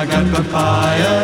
I got papayas,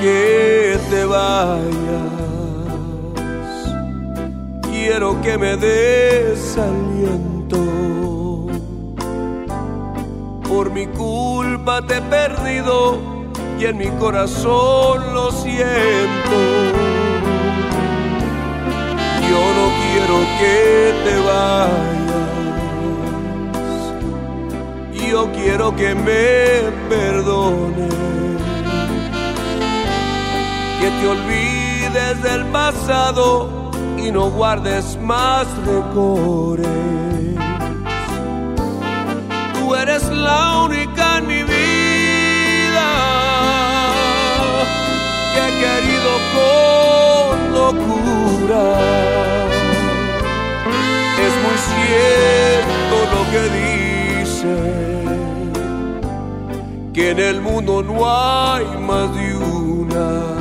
que te vayas. Quiero que me des aliento. Por mi culpa te he perdido y en mi corazón lo siento. Yo no quiero que te vayas. Yo quiero que me perdones. Que te olvides del pasado y no guardes más rencores. Tú eres la única en mi vida que he querido con locura. Es muy cierto lo que dice, que en el mundo no hay más de una.